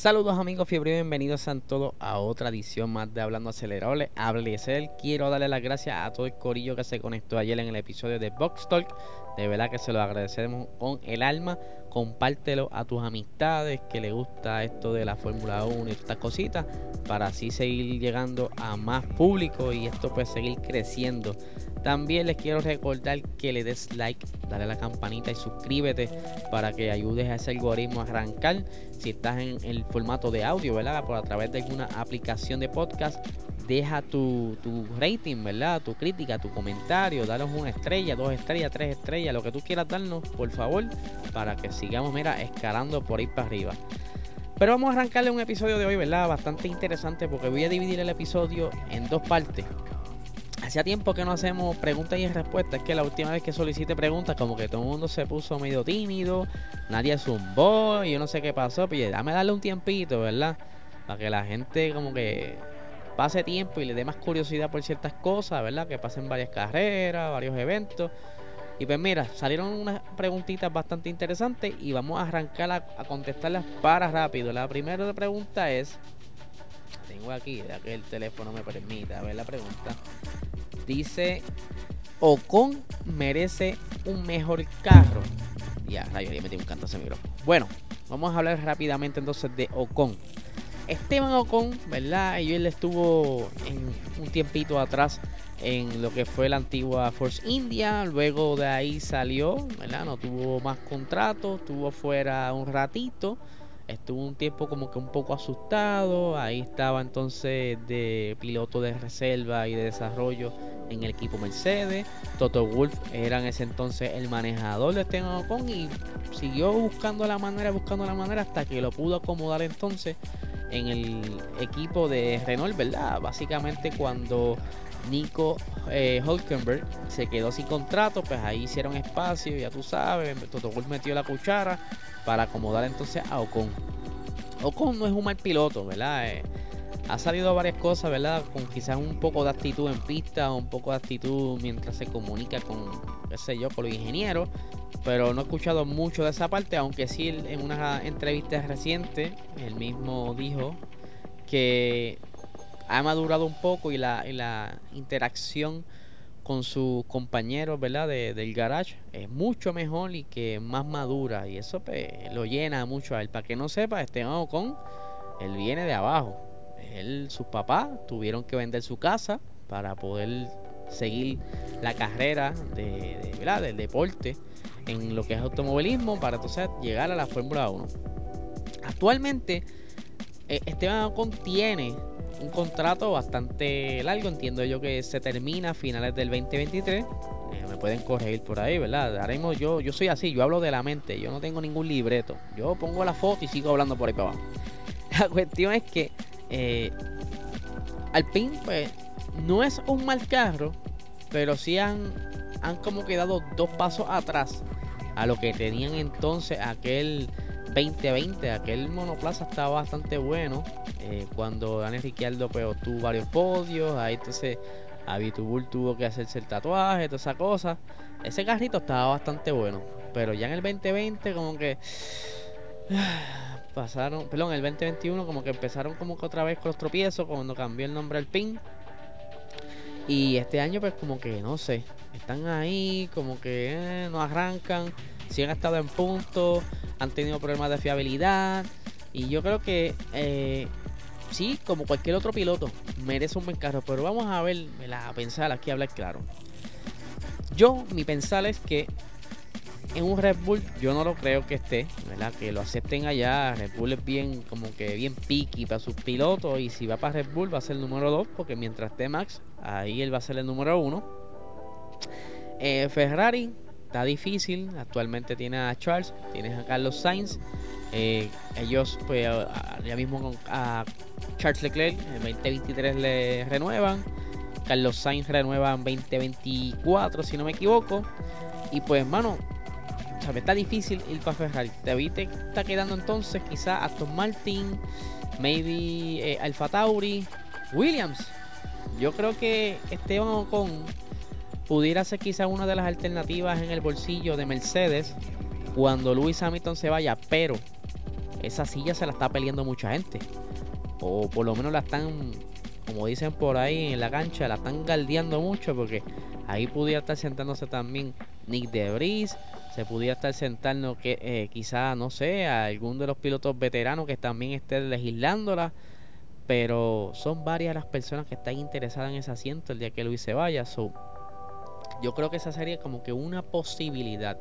Saludos amigos fiebre, bienvenidos a todos a otra edición más de Hablando Acelerable. Hable Quiero darle las gracias a todo el corillo que se conectó ayer en el episodio de Box Talk. De verdad que se lo agradecemos con el alma. Compártelo a tus amistades que les gusta esto de la Fórmula 1 y estas cositas para así seguir llegando a más público y esto puede seguir creciendo. También les quiero recordar que le des like, dale a la campanita y suscríbete para que ayudes a ese algoritmo a arrancar. Si estás en el formato de audio, ¿verdad? Por a través de alguna aplicación de podcast, deja tu, rating, ¿verdad? Tu crítica, tu comentario, danos una estrella, dos estrellas, tres estrellas, lo que tú quieras darnos, por favor, para que sigamos, mira, escalando por ahí para arriba. Pero vamos a arrancarle un episodio de hoy, ¿verdad? Bastante interesante porque voy a dividir el episodio en dos partes. Hacía tiempo que no hacemos preguntas y respuestas. Es que la última vez que solicité preguntas, como que todo el mundo se puso medio tímido. Nadie zumbó y yo no sé qué pasó. Pero dame darle un tiempito, ¿verdad? Para que la gente como que pase tiempo y le dé más curiosidad por ciertas cosas, ¿verdad? Que pasen varias carreras, varios eventos. Y pues mira, salieron unas preguntitas bastante interesantes y vamos a arrancar a, contestarlas para rápido. La primera pregunta es, tengo aquí, ya que el teléfono me permite, a ver la pregunta. Dice, Ocon merece un mejor carro. Ya, rayo, ya metí un canto a ese micrófono. Bueno, vamos a hablar rápidamente entonces de Ocon. Esteban Ocon, ¿verdad? Y él estuvo en un tiempito atrás en lo que fue la antigua Force India. Luego de ahí salió, ¿verdad? No tuvo más contrato, estuvo fuera un ratito estuvo un tiempo como que un poco asustado. Ahí estaba entonces de piloto de reserva y de desarrollo en el equipo Mercedes. Toto Wolf era en ese entonces el manejador de Esteban Ocon y siguió buscando la manera, buscando la manera hasta que lo pudo acomodar entonces en el equipo de Renault, ¿verdad? Básicamente cuando Nico eh, Hulkenberg se quedó sin contrato, pues ahí hicieron espacio, ya tú sabes, Toto Wolff metió la cuchara para acomodar entonces a Ocon. Ocon no es un mal piloto, ¿verdad? Eh, ha salido varias cosas, ¿verdad? Con quizás un poco de actitud en pista, un poco de actitud mientras se comunica con, qué sé yo, con los ingenieros. Pero no he escuchado mucho de esa parte, aunque sí en una entrevista reciente, él mismo dijo que ha madurado un poco y la, interacción con sus compañeros, ¿verdad? De, del garage es mucho mejor y que más madura y eso pues, lo llena mucho a él. Para que no sepa, Esteban Ocon, él viene de abajo. Él, sus papás tuvieron que vender su casa para poder seguir la carrera de, del deporte en lo que es automovilismo para entonces llegar a la Fórmula 1. Actualmente, eh, Esteban Ocon tiene un contrato bastante largo. Entiendo yo que se termina a finales del 2023. Eh, me pueden corregir por ahí, ¿verdad? Haremos yo, yo soy así, yo hablo de la mente, yo no tengo ningún libreto. Yo pongo la foto y sigo hablando por ahí para abajo. La cuestión es que eh, Alpine, pues, no es un mal carro, pero sí han, han como quedado dos pasos atrás a lo que tenían entonces aquel 2020, aquel monoplaza estaba bastante bueno. Eh, cuando Daniel Ricciardo pues, tuvo varios podios, ahí entonces Abitubul tuvo que hacerse el tatuaje, toda esa cosa. Ese carrito estaba bastante bueno. Pero ya en el 2020 como que pasaron, perdón, el 2021 como que empezaron como que otra vez con los tropiezos cuando cambió el nombre al PIN. Y este año pues como que no sé, están ahí, como que eh, no arrancan, si han estado en punto, han tenido problemas de fiabilidad. Y yo creo que eh, sí, como cualquier otro piloto, merece un buen carro. Pero vamos a ver, a pensar aquí, a hablar claro. Yo, mi pensar es que en un Red Bull yo no lo creo que esté, ¿verdad? Que lo acepten allá. Red Bull es bien, como que bien picky para sus pilotos. Y si va para Red Bull va a ser el número 2, porque mientras esté Max, ahí él va a ser el número 1. Eh, Ferrari está difícil. Actualmente tiene a Charles, tienes a Carlos Sainz. Eh, ellos, pues, ya mismo a Charles Leclerc en 2023 le renuevan. Carlos Sainz renueva en 2024, si no me equivoco. Y pues, mano, está difícil ir para Ferrari. David te está quedando entonces quizá Aston Martin, maybe eh, Alfa Tauri, Williams. Yo creo que Esteban con pudiera ser quizá una de las alternativas en el bolsillo de Mercedes cuando Lewis Hamilton se vaya, pero esa silla se la está peleando mucha gente. O por lo menos la están, como dicen por ahí en la cancha, la están galdeando mucho porque ahí pudiera estar sentándose también Nick Debris. Se pudiera estar sentando que eh, quizá, no sé, a algún de los pilotos veteranos que también esté legislándola. Pero son varias las personas que están interesadas en ese asiento el día que Luis se vaya. Yo creo que esa sería como que una posibilidad.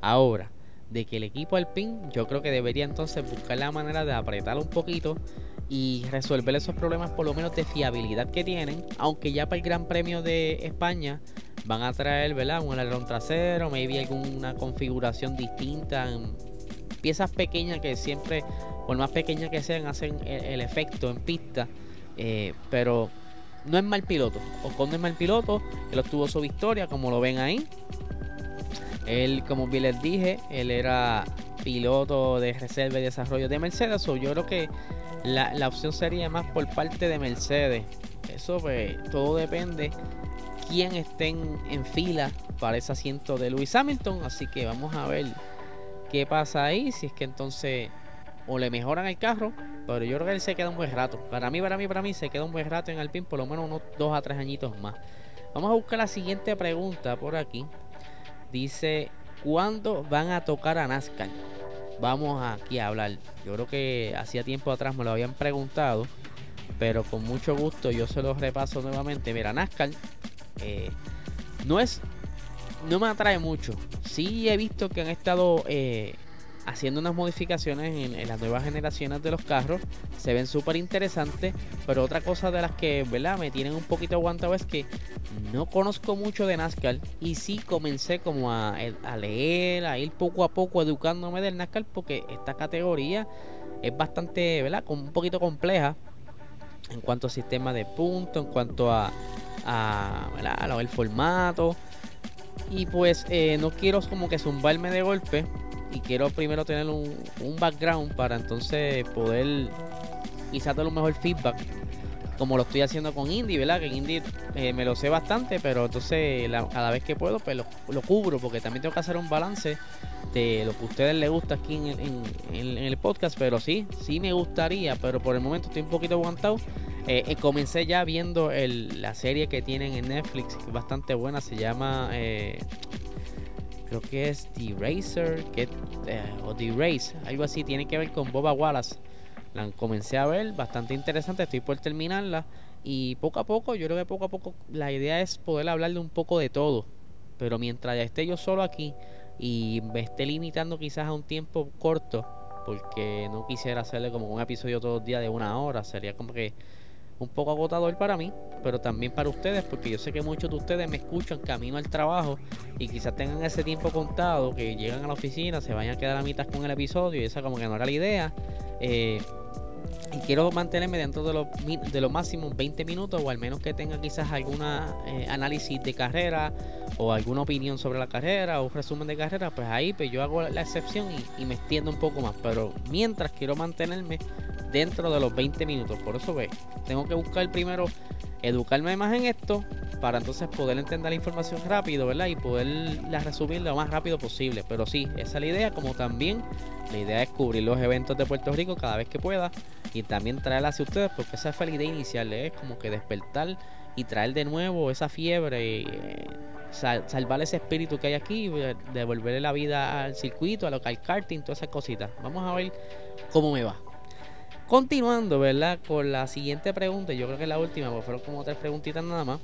Ahora, de que el equipo Alpine, yo creo que debería entonces buscar la manera de apretarlo un poquito y resolver esos problemas por lo menos de fiabilidad que tienen, aunque ya para el Gran Premio de España van a traer, ¿verdad? Un alerón trasero, maybe alguna configuración distinta, piezas pequeñas que siempre, por más pequeñas que sean, hacen el, efecto en pista, eh, pero no es mal piloto, Ocon no es mal piloto, él obtuvo su victoria, como lo ven ahí, él, como bien les dije, él era piloto de reserva y desarrollo de Mercedes. O yo creo que la, opción sería más por parte de Mercedes. Eso pues todo depende quién estén en fila para ese asiento de Lewis Hamilton. Así que vamos a ver qué pasa ahí. Si es que entonces o le mejoran el carro. Pero yo creo que él se queda un buen rato. Para mí, para mí, para mí, se queda un buen rato en Alpine. Por lo menos unos dos a tres añitos más. Vamos a buscar la siguiente pregunta por aquí. Dice, ¿cuándo van a tocar a NASCAR? Vamos aquí a hablar. Yo creo que hacía tiempo atrás me lo habían preguntado, pero con mucho gusto yo se lo repaso nuevamente. Mira, NASCAR eh, no es, no me atrae mucho. Sí he visto que han estado eh, haciendo unas modificaciones en, las nuevas generaciones de los carros. Se ven súper interesantes. Pero otra cosa de las que ¿verdad? me tienen un poquito aguantado es que no conozco mucho de NASCAR. Y sí comencé como a, leer, a ir poco a poco educándome del NASCAR. Porque esta categoría es bastante, ¿verdad? Un poquito compleja. En cuanto a sistema de puntos, en cuanto a, a, ¿verdad? el formato. Y pues eh, no quiero como que zumbarme de golpe y quiero primero tener un, background para entonces poder quizás dar un mejor feedback como lo estoy haciendo con Indie, ¿verdad? Que Indie eh, me lo sé bastante, pero entonces cada vez que puedo, pues lo, cubro, porque también tengo que hacer un balance de lo que a ustedes les gusta aquí en, el podcast, pero sí, sí me gustaría, pero por el momento estoy un poquito aguantado. Eh, eh, comencé ya viendo la serie que tienen en Netflix, que es bastante buena, se llama creo que es The Racer que, eh, o The Race, algo así, tiene que ver con Boba Wallace. La comencé a ver, bastante interesante, estoy por terminarla y poco a poco, yo creo que poco a poco la idea es poder hablarle un poco de todo, pero mientras ya esté yo solo aquí y me esté limitando quizás a un tiempo corto, porque no quisiera hacerle como un episodio todos los días de una hora, sería como que un poco agotador para mí, pero también para ustedes, porque yo sé que muchos de ustedes me escuchan camino al trabajo y quizás tengan ese tiempo contado, que llegan a la oficina, se vayan a quedar a mitad con el episodio y esa como que no era la idea. Eh, y quiero mantenerme dentro de los, de los máximos 20 minutos o al menos que tenga quizás alguna eh, análisis de carrera o alguna opinión sobre la carrera o un resumen de carrera, pues ahí pues yo hago la excepción y, me extiendo un poco más. Pero mientras quiero mantenerme dentro de los 20 minutos. Por eso ve, tengo que buscar primero educarme más en esto para entonces poder entender la información rápido, ¿verdad? Y poderla resumir lo más rápido posible. Pero sí, esa es la idea, como también la idea es cubrir los eventos de Puerto Rico cada vez que pueda y también traerla hacia ustedes porque esa fue la idea inicial, ¿eh? es como que despertar y traer de nuevo esa fiebre, y, eh, salvar ese espíritu que hay aquí, devolverle la vida al circuito, al local karting, todas esas cositas. Vamos a ver cómo me va. Continuando, ¿verdad? Con la siguiente pregunta, yo creo que es la última, porque fueron como tres preguntitas nada más.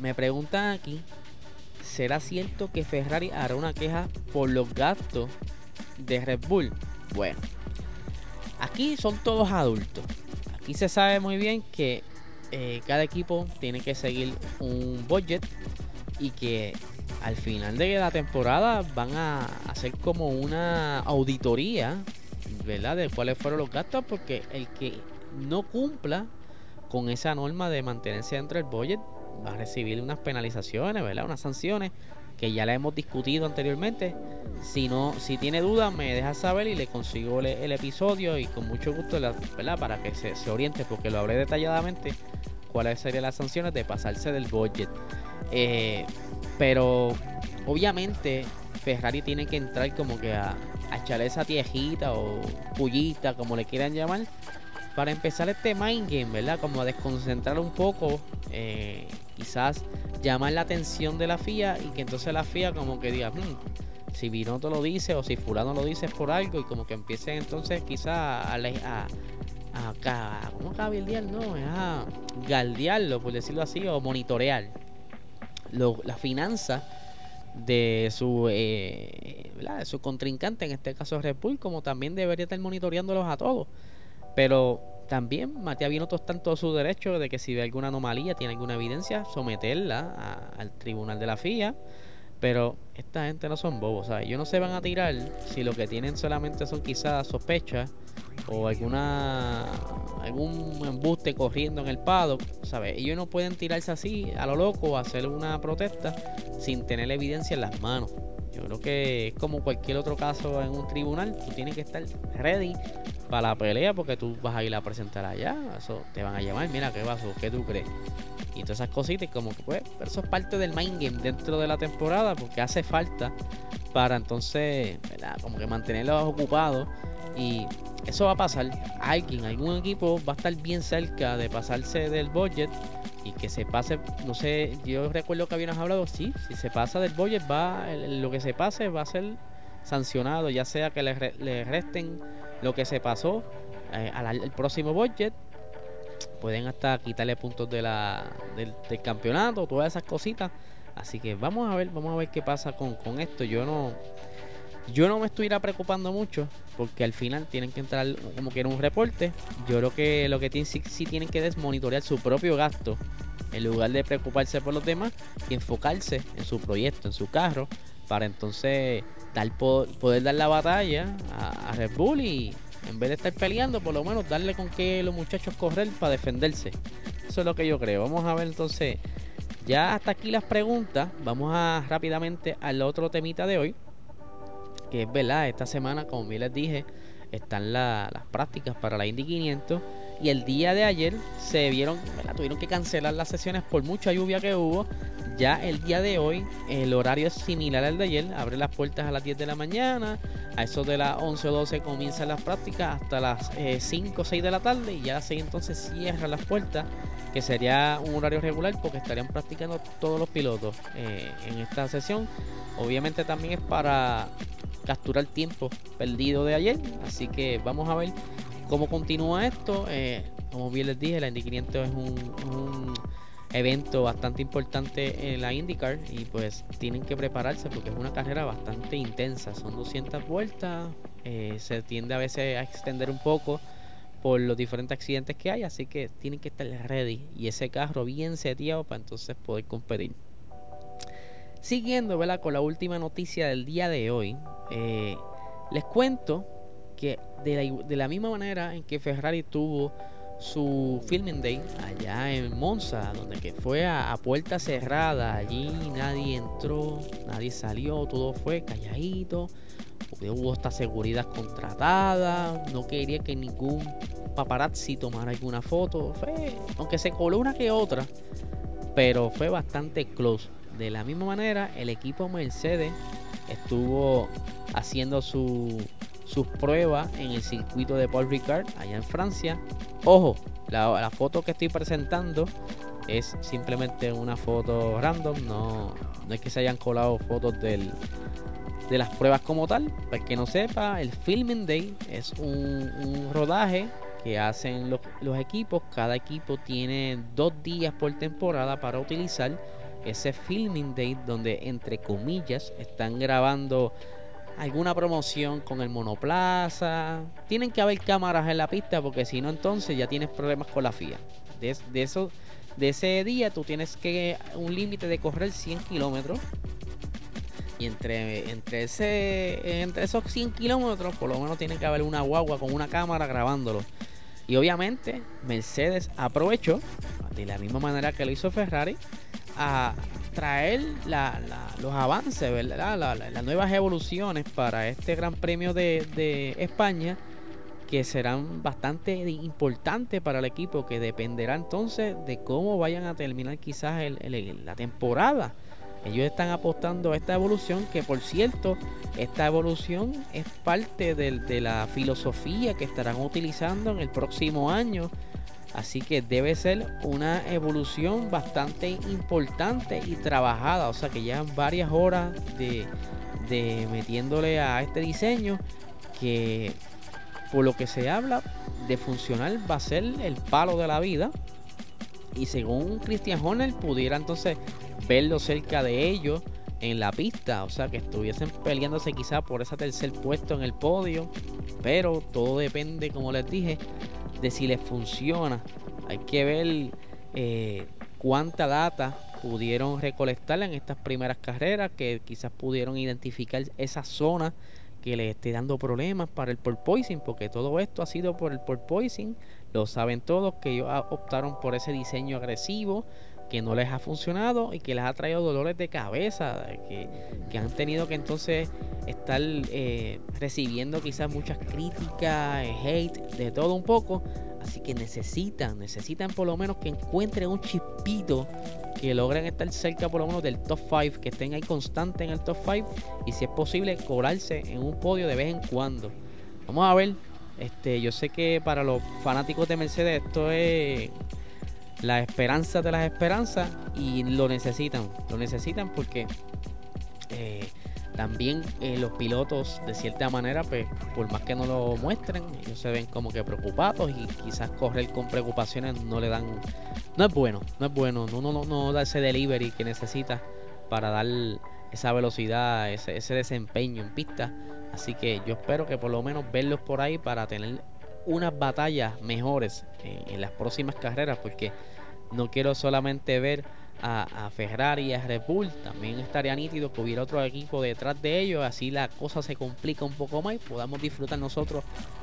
Me preguntan aquí, ¿será cierto que Ferrari hará una queja por los gastos de Red Bull? Bueno, aquí son todos adultos. Aquí se sabe muy bien que eh, cada equipo tiene que seguir un budget y que al final de la temporada van a hacer como una auditoría ¿verdad? De cuáles fueron los gastos, porque el que no cumpla con esa norma de mantenerse dentro del budget va a recibir unas penalizaciones, ¿verdad? Unas sanciones que ya la hemos discutido anteriormente. Si no, si tiene dudas, me deja saber y le consigo el, episodio y con mucho gusto, ¿verdad? Para que se, oriente, porque lo hablé detalladamente, cuáles serían las sanciones de pasarse del budget. Eh, pero obviamente Ferrari tiene que entrar como que a, echarle esa tiejita o pullita, como le quieran llamar, para empezar este mind game, ¿verdad? Como a desconcentrar un poco, eh, quizás llamar la atención de la FIA y que entonces la FIA como que diga, hmm, si Vinoto lo dice o si Fulano lo dice por algo y como que empiecen entonces quizás a, a, a, ¿cómo cabildear? No, es a galdearlo, por decirlo así, o monitorear lo, la finanza de su, eh, de su contrincante, en este caso Red Bull, como también debería estar monitoreándolos a todos. Pero también Matías Binotto está en todo su derecho de que si ve alguna anomalía, tiene alguna evidencia, someterla al tribunal de la FIA. Pero esta gente no son bobos, ¿sabes? Ellos no se van a tirar si lo que tienen solamente son quizás sospechas o alguna algún embuste corriendo en el paddock, ¿sabes? Ellos no pueden tirarse así a lo loco o hacer una protesta sin tener evidencia en las manos. Yo creo que es como cualquier otro caso en un tribunal, tú tienes que estar ready para la pelea porque tú vas a ir a presentar allá, eso te van a llamar, mira qué pasó, qué tú crees. Y todas esas cositas, como que pues, eso es parte del mind game dentro de la temporada porque hace falta para entonces, ¿verdad? Como que mantenerlos ocupados y eso va a pasar. Alguien, algún equipo va a estar bien cerca de pasarse del budget y que se pase, no sé, yo recuerdo que habíamos hablado, sí, si se pasa del budget, va, lo que se pase va a ser sancionado, ya sea que le, resten lo que se pasó eh, al, próximo budget, pueden hasta quitarle puntos de la, del, campeonato, todas esas cositas. Así que vamos a ver, vamos a ver qué pasa con, con esto. Yo no, yo no me estuviera preocupando mucho porque al final tienen que entrar como que un reporte. Yo creo que lo que tienen, sí, tienen que es monitorear su propio gasto en lugar de preocuparse por los demás y enfocarse en su proyecto, en su carro, para entonces dar, poder dar la batalla a, Red Bull y en vez de estar peleando, por lo menos darle con que los muchachos correr para defenderse. Eso es lo que yo creo. Vamos a ver entonces. Ya hasta aquí las preguntas. Vamos a rápidamente al otro temita de hoy que es verdad, esta semana, como bien les dije, están las prácticas para la Indy 500 y el día de ayer se vieron, tuvieron que cancelar las sesiones por mucha lluvia que hubo. Ya el día de hoy el horario es similar al de ayer, abre las puertas a las 10 de la mañana, a eso de las 11 o 12 comienzan las prácticas hasta las 5 o 6 de la tarde. Y ya así entonces cierran las puertas, que sería un horario regular porque estarían practicando todos los pilotos eh, en esta sesión. Obviamente también es para capturar tiempo perdido de ayer. Así que vamos a ver cómo continúa esto. Eh, como bien les dije, la Indy 500 es un, evento bastante importante en la IndyCar y pues tienen que prepararse porque es una carrera bastante intensa. Son 200 vueltas, eh, se tiende a veces a extender un poco por los diferentes accidentes que hay, así que tienen que estar ready y ese carro bien seteado para entonces poder competir. Siguiendo con la última noticia del día de hoy, eh, les cuento que de la, misma manera en que Ferrari tuvo su filming day allá en Monza, donde que fue a, puerta cerrada, allí nadie entró, nadie salió, todo fue calladito, hubo esta seguridad contratada, no quería que ningún paparazzi tomara alguna foto, fue, aunque se coló una que otra, pero fue bastante close. De la misma manera, el equipo Mercedes estuvo haciendo sus pruebas en el circuito de Paul Ricard, allá en Francia. Ojo, la, foto que estoy presentando es simplemente una foto random, no, no es que se hayan colado fotos del, de las pruebas como tal. Para que no sepa, el Filming Day es un, rodaje que hacen los, los, equipos. Cada equipo tiene dos días por temporada para utilizar ese filming day donde entre comillas están grabando alguna promoción con el monoplaza. Tienen que haber cámaras en la pista porque si no entonces ya tienes problemas con la FIA. De, eso, de ese día tú tienes que un límite de correr 100 kilómetros. Y entre, entre, ese, entre esos 100 kilómetros por lo menos tiene que haber una guagua con una cámara grabándolo. Y obviamente Mercedes aprovechó, de la misma manera que lo hizo Ferrari, a traer los avances, ¿verdad? las nuevas evoluciones para este Gran Premio de, España que serán bastante importantes para el equipo, que dependerá entonces de cómo vayan a terminar quizás la temporada. ellos están apostando a esta evolución que por cierto, esta evolución es parte de, la filosofía que estarán utilizando en el próximo año. Así que debe ser una evolución bastante importante y trabajada. O sea que ya varias horas de, metiéndole a este diseño que por lo que se habla de funcional va a ser el palo de la vida. Y según Christian Horner pudiera entonces verlo cerca de ellos en la pista, o sea que estuviesen peleándose quizá por ese tercer puesto en el podio, pero todo depende, como les dije, de si les funciona. Hay que ver eh, cuánta data pudieron recolectar en estas primeras carreras, que quizás pudieron identificar esa zona que les esté dando problemas para el porpoising, porque todo esto ha sido por el porpoising, lo saben todos que ellos optaron por ese diseño agresivo que no les ha funcionado y que les ha traído dolores de cabeza, que, han tenido que entonces estar eh, recibiendo quizás muchas críticas, eh, hate, de todo un poco. Así que necesitan, necesitan por lo menos que encuentren un chispito que logren estar cerca por lo menos del top 5, que estén ahí constante en el top 5 y si es posible cobrarse en un podio de vez en cuando. Vamos a ver, este, yo sé que para los fanáticos de Mercedes esto es la esperanza de las esperanzas y lo necesitan, lo necesitan porque eh, también eh, los pilotos de cierta manera, pues por más que no lo muestren, ellos se ven como que preocupados y quizás correr con preocupaciones no le dan, no es bueno, no es bueno, no, no, no da ese delivery que necesita para dar esa velocidad, ese, ese desempeño en pista. Así que yo espero que por lo menos verlos por ahí para tener unas batallas mejores en, las próximas carreras, porque no quiero solamente ver a, Ferrari y a Red Bull, también estaría nítido que hubiera otro equipo detrás de ellos, así la cosa se complica un poco más y podamos disfrutar nosotros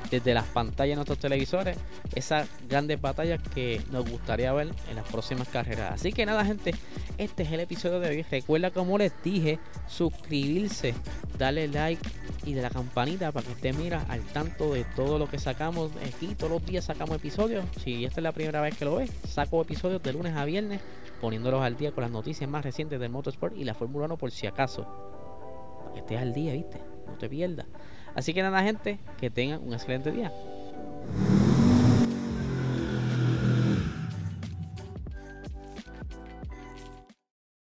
desde las pantallas de nuestros televisores esas grandes batallas que nos gustaría ver en las próximas carreras. Así que nada, gente, este es el episodio de hoy. Recuerda, como les dije, suscribirse, darle like y de la campanita para que esté mira al tanto de todo lo que sacamos aquí. Todos los días sacamos episodios. Si esta es la primera vez que lo ves, saco episodios de lunes a viernes poniéndolos al día con las noticias más recientes del motorsport y la Fórmula 1 por si acaso. Para que estés al día, ¿viste? No te pierdas. Así que nada, gente, que tengan un excelente día.